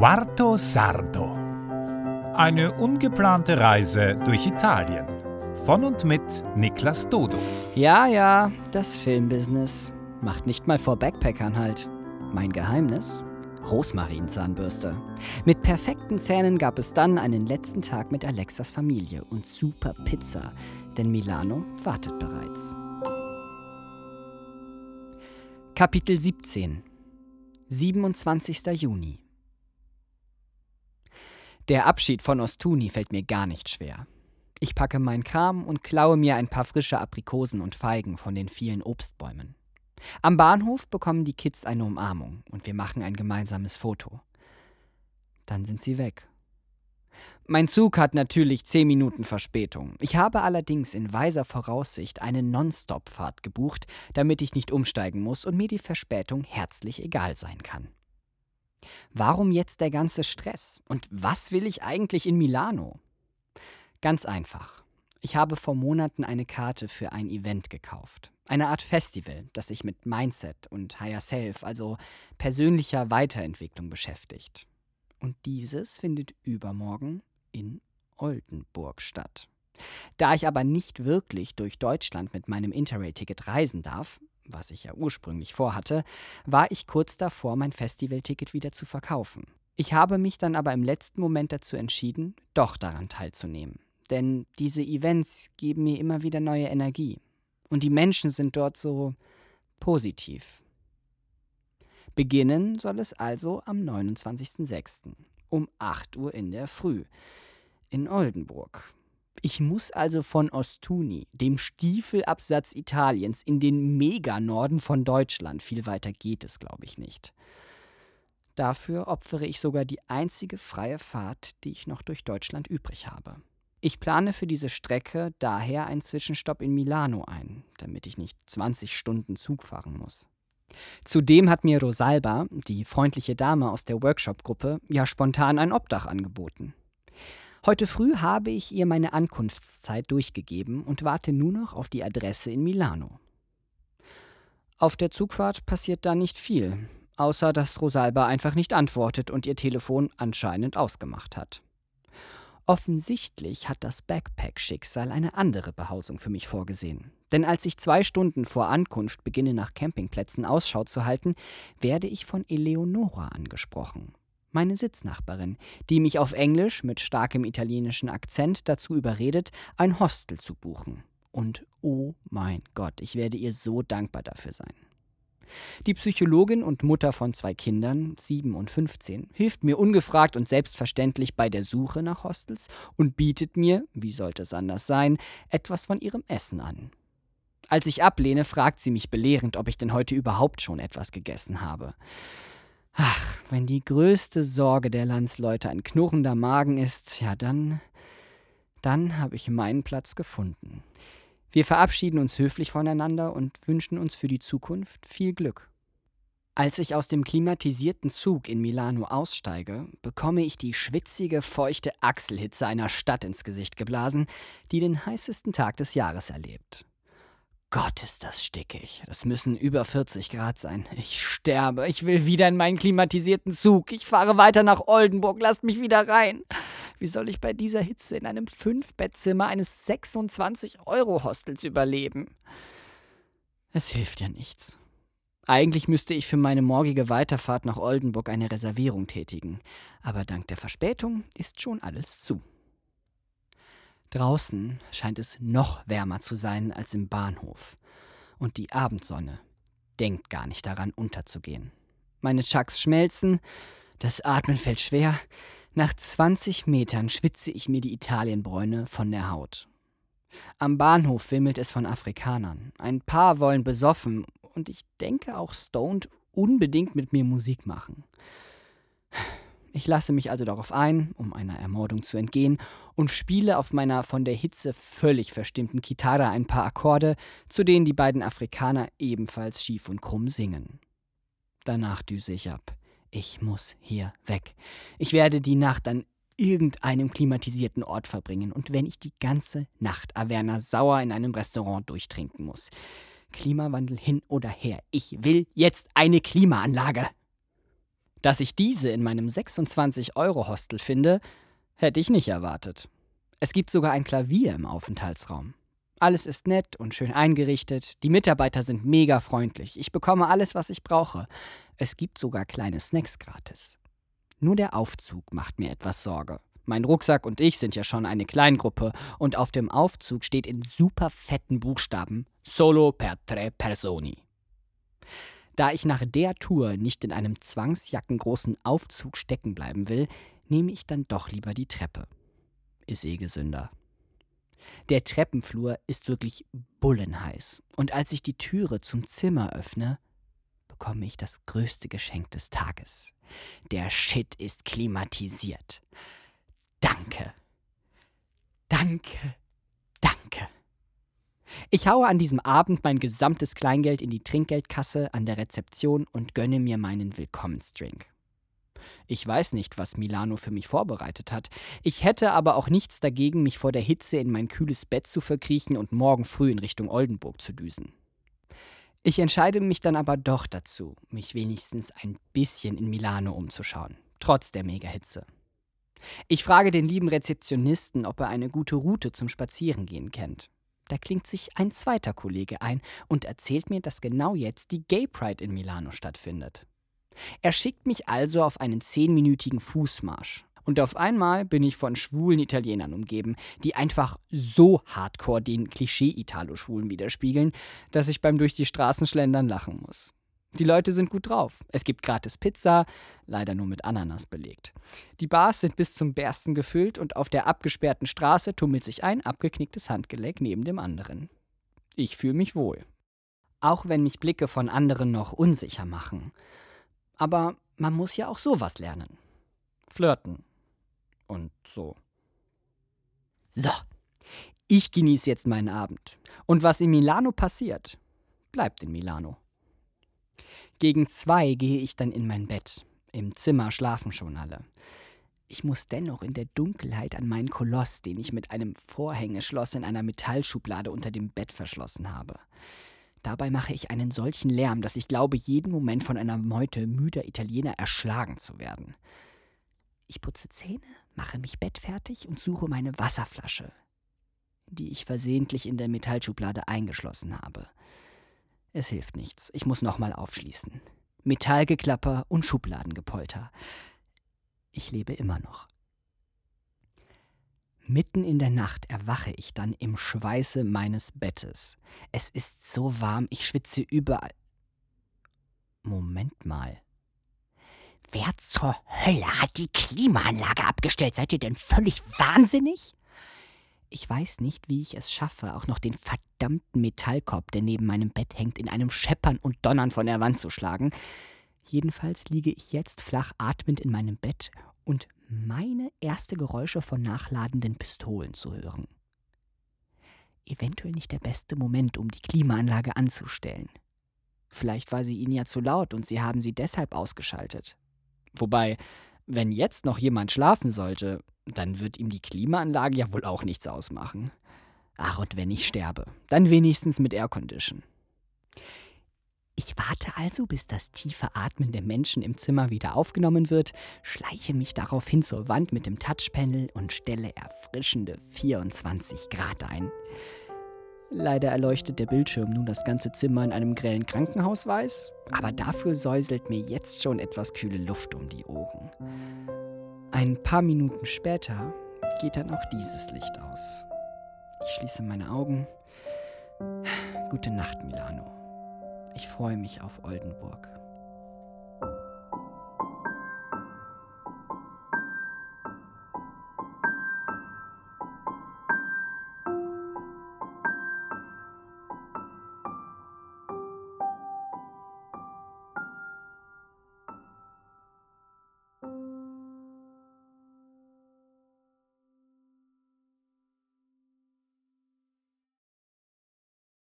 Quarto Sardo. Eine ungeplante Reise durch Italien. Von und mit Niklas Dodo. Ja, ja, das Filmbusiness. Macht nicht mal vor Backpackern halt. Mein Geheimnis? Rosmarinzahnbürste. Mit perfekten Zähnen gab es dann einen letzten Tag mit Alexas Familie und super Pizza, denn Milano wartet bereits. Kapitel 17 27. Juni Der Abschied von Ostuni fällt mir gar nicht schwer. Ich packe meinen Kram und klaue mir ein paar frische Aprikosen und Feigen von den vielen Obstbäumen. Am Bahnhof bekommen die Kids eine Umarmung und wir machen ein gemeinsames Foto. Dann sind sie weg. Mein Zug hat natürlich zehn Minuten Verspätung. Ich habe allerdings in weiser Voraussicht eine Non-Stop-Fahrt gebucht, damit ich nicht umsteigen muss und mir die Verspätung herzlich egal sein kann. Warum jetzt der ganze Stress? Und was will ich eigentlich in Milano? Ganz einfach. Ich habe vor Monaten eine Karte für ein Event gekauft. Eine Art Festival, das sich mit Mindset und Higher Self, also persönlicher Weiterentwicklung beschäftigt. Und dieses findet übermorgen in Oldenburg statt. Da ich aber nicht wirklich durch Deutschland mit meinem Interrail-Ticket reisen darf, was ich ja ursprünglich vorhatte, war ich kurz davor, mein Festivalticket wieder zu verkaufen. Ich habe mich dann aber im letzten Moment dazu entschieden, doch daran teilzunehmen. Denn diese Events geben mir immer wieder neue Energie. Und die Menschen sind dort so positiv. Beginnen soll es also am 29.06. um 8 Uhr in der Früh in Oldenburg. Ich muss also von Ostuni, dem Stiefelabsatz Italiens, in den Meganorden von Deutschland. Viel weiter geht es, glaube ich, nicht. Dafür opfere ich sogar die einzige freie Fahrt, die ich noch durch Deutschland übrig habe. Ich plane für diese Strecke daher einen Zwischenstopp in Milano ein, damit ich nicht 20 Stunden Zug fahren muss. Zudem hat mir Rosalba, die freundliche Dame aus der Workshop-Gruppe, ja spontan ein Obdach angeboten. Heute früh habe ich ihr meine Ankunftszeit durchgegeben und warte nur noch auf die Adresse in Milano. Auf der Zugfahrt passiert da nicht viel, außer dass Rosalba einfach nicht antwortet und ihr Telefon anscheinend ausgemacht hat. Offensichtlich hat das Backpack-Schicksal eine andere Behausung für mich vorgesehen. Denn als ich zwei Stunden vor Ankunft beginne, nach Campingplätzen Ausschau zu halten, werde ich von Eleonora angesprochen. Meine Sitznachbarin, die mich auf Englisch mit starkem italienischen Akzent dazu überredet, ein Hostel zu buchen. Und oh mein Gott, ich werde ihr so dankbar dafür sein. Die Psychologin und Mutter von zwei Kindern, sieben und 15, hilft mir ungefragt und selbstverständlich bei der Suche nach Hostels und bietet mir, wie sollte es anders sein, etwas von ihrem Essen an. Als ich ablehne, fragt sie mich belehrend, ob ich denn heute überhaupt schon etwas gegessen habe. Ach, wenn die größte Sorge der Landsleute ein knurrender Magen ist, ja dann, dann habe ich meinen Platz gefunden. Wir verabschieden uns höflich voneinander und wünschen uns für die Zukunft viel Glück. Als ich aus dem klimatisierten Zug in Milano aussteige, bekomme ich die schwitzige, feuchte Achselhitze einer Stadt ins Gesicht geblasen, die den heißesten Tag des Jahres erlebt. Gott, ist das stickig. Das müssen über 40 Grad sein. Ich sterbe. Ich will wieder in meinen klimatisierten Zug. Ich fahre weiter nach Oldenburg. Lasst mich wieder rein. Wie soll ich bei dieser Hitze in einem Fünfbettzimmer eines 26-Euro-Hostels überleben? Es hilft ja nichts. Eigentlich müsste ich für meine morgige Weiterfahrt nach Oldenburg eine Reservierung tätigen. Aber dank der Verspätung ist schon alles zu. Draußen scheint es noch wärmer zu sein als im Bahnhof. Und die Abendsonne denkt gar nicht daran, unterzugehen. Meine Chucks schmelzen, das Atmen fällt schwer. Nach 20 Metern schwitze ich mir die Italienbräune von der Haut. Am Bahnhof wimmelt es von Afrikanern. Ein paar wollen besoffen und ich denke auch stoned unbedingt mit mir Musik machen. Ich lasse mich also darauf ein, um einer Ermordung zu entgehen, und spiele auf meiner von der Hitze völlig verstimmten Gitarre ein paar Akkorde, zu denen die beiden Afrikaner ebenfalls schief und krumm singen. Danach düse ich ab. Ich muss hier weg. Ich werde die Nacht an irgendeinem klimatisierten Ort verbringen und wenn ich die ganze Nacht Averna sauer in einem Restaurant durchtrinken muss. Klimawandel hin oder her. Ich will jetzt eine Klimaanlage. Dass ich diese in meinem 26-Euro-Hostel finde, hätte ich nicht erwartet. Es gibt sogar ein Klavier im Aufenthaltsraum. Alles ist nett und schön eingerichtet. Die Mitarbeiter sind mega freundlich. Ich bekomme alles, was ich brauche. Es gibt sogar kleine Snacks gratis. Nur der Aufzug macht mir etwas Sorge. Mein Rucksack und ich sind ja schon eine Kleingruppe und auf dem Aufzug steht in super fetten Buchstaben Solo per tre personi. Da ich nach der Tour nicht in einem zwangsjackengroßen Aufzug stecken bleiben will, nehme ich dann doch lieber die Treppe. Ist eh gesünder. Der Treppenflur ist wirklich bullenheiß. Und als ich die Türe zum Zimmer öffne, bekomme ich das größte Geschenk des Tages. Der Shit ist klimatisiert. Danke. Danke. Danke. Ich haue an diesem Abend mein gesamtes Kleingeld in die Trinkgeldkasse an der Rezeption und gönne mir meinen Willkommensdrink. Ich weiß nicht, was Milano für mich vorbereitet hat. Ich hätte aber auch nichts dagegen, mich vor der Hitze in mein kühles Bett zu verkriechen und morgen früh in Richtung Oldenburg zu düsen. Ich entscheide mich dann aber doch dazu, mich wenigstens ein bisschen in Milano umzuschauen, trotz der Megahitze. Ich frage den lieben Rezeptionisten, ob er eine gute Route zum Spazierengehen kennt. Da klingt sich ein zweiter Kollege ein und erzählt mir, dass genau jetzt die Gay Pride in Milano stattfindet. Er schickt mich also auf einen zehnminütigen Fußmarsch. Und auf einmal bin ich von schwulen Italienern umgeben, die einfach so hardcore den Klischee-Italo-Schwulen widerspiegeln, dass ich beim durch die Straßen schlendern lachen muss. Die Leute sind gut drauf. Es gibt gratis Pizza, leider nur mit Ananas belegt. Die Bars sind bis zum Bersten gefüllt und auf der abgesperrten Straße tummelt sich ein abgeknicktes Handgelenk neben dem anderen. Ich fühle mich wohl. Auch wenn mich Blicke von anderen noch unsicher machen. Aber man muss ja auch sowas lernen. Flirten. Und so. So. Ich genieße jetzt meinen Abend. Und was in Milano passiert, bleibt in Milano. Gegen zwei gehe ich dann in mein Bett. Im Zimmer schlafen schon alle. Ich muss dennoch in der Dunkelheit an meinen Koloss, den ich mit einem Vorhängeschloss in einer Metallschublade unter dem Bett verschlossen habe. Dabei mache ich einen solchen Lärm, dass ich glaube, jeden Moment von einer Meute müder Italiener erschlagen zu werden. Ich putze Zähne, mache mich bettfertig und suche meine Wasserflasche, die ich versehentlich in der Metallschublade eingeschlossen habe. Es hilft nichts, ich muss nochmal aufschließen. Metallgeklapper und Schubladengepolter. Ich lebe immer noch. Mitten in der Nacht erwache ich dann im Schweiße meines Bettes. Es ist so warm, ich schwitze überall. Moment mal. Wer zur Hölle hat die Klimaanlage abgestellt? Seid ihr denn völlig wahnsinnig? Ich weiß nicht, wie ich es schaffe, auch noch den verdammten Metallkorb, der neben meinem Bett hängt, in einem Scheppern und Donnern von der Wand zu schlagen. Jedenfalls liege ich jetzt flach atmend in meinem Bett und meine erste Geräusche von nachladenden Pistolen zu hören. Eventuell nicht der beste Moment, um die Klimaanlage anzustellen. Vielleicht war sie Ihnen ja zu laut und Sie haben sie deshalb ausgeschaltet. Wobei, wenn jetzt noch jemand schlafen sollte, dann wird ihm die Klimaanlage ja wohl auch nichts ausmachen. Ach, und wenn ich sterbe, dann wenigstens mit Aircondition. Ich warte also, bis das tiefe Atmen der Menschen im Zimmer wieder aufgenommen wird, schleiche mich daraufhin zur Wand mit dem Touchpanel und stelle erfrischende 24 Grad ein. Leider erleuchtet der Bildschirm nun das ganze Zimmer in einem grellen Krankenhausweiß, aber dafür säuselt mir jetzt schon etwas kühle Luft um die Ohren. Ein paar Minuten später geht dann auch dieses Licht aus. Ich schließe meine Augen. Gute Nacht, Milano. Ich freue mich auf Oldenburg.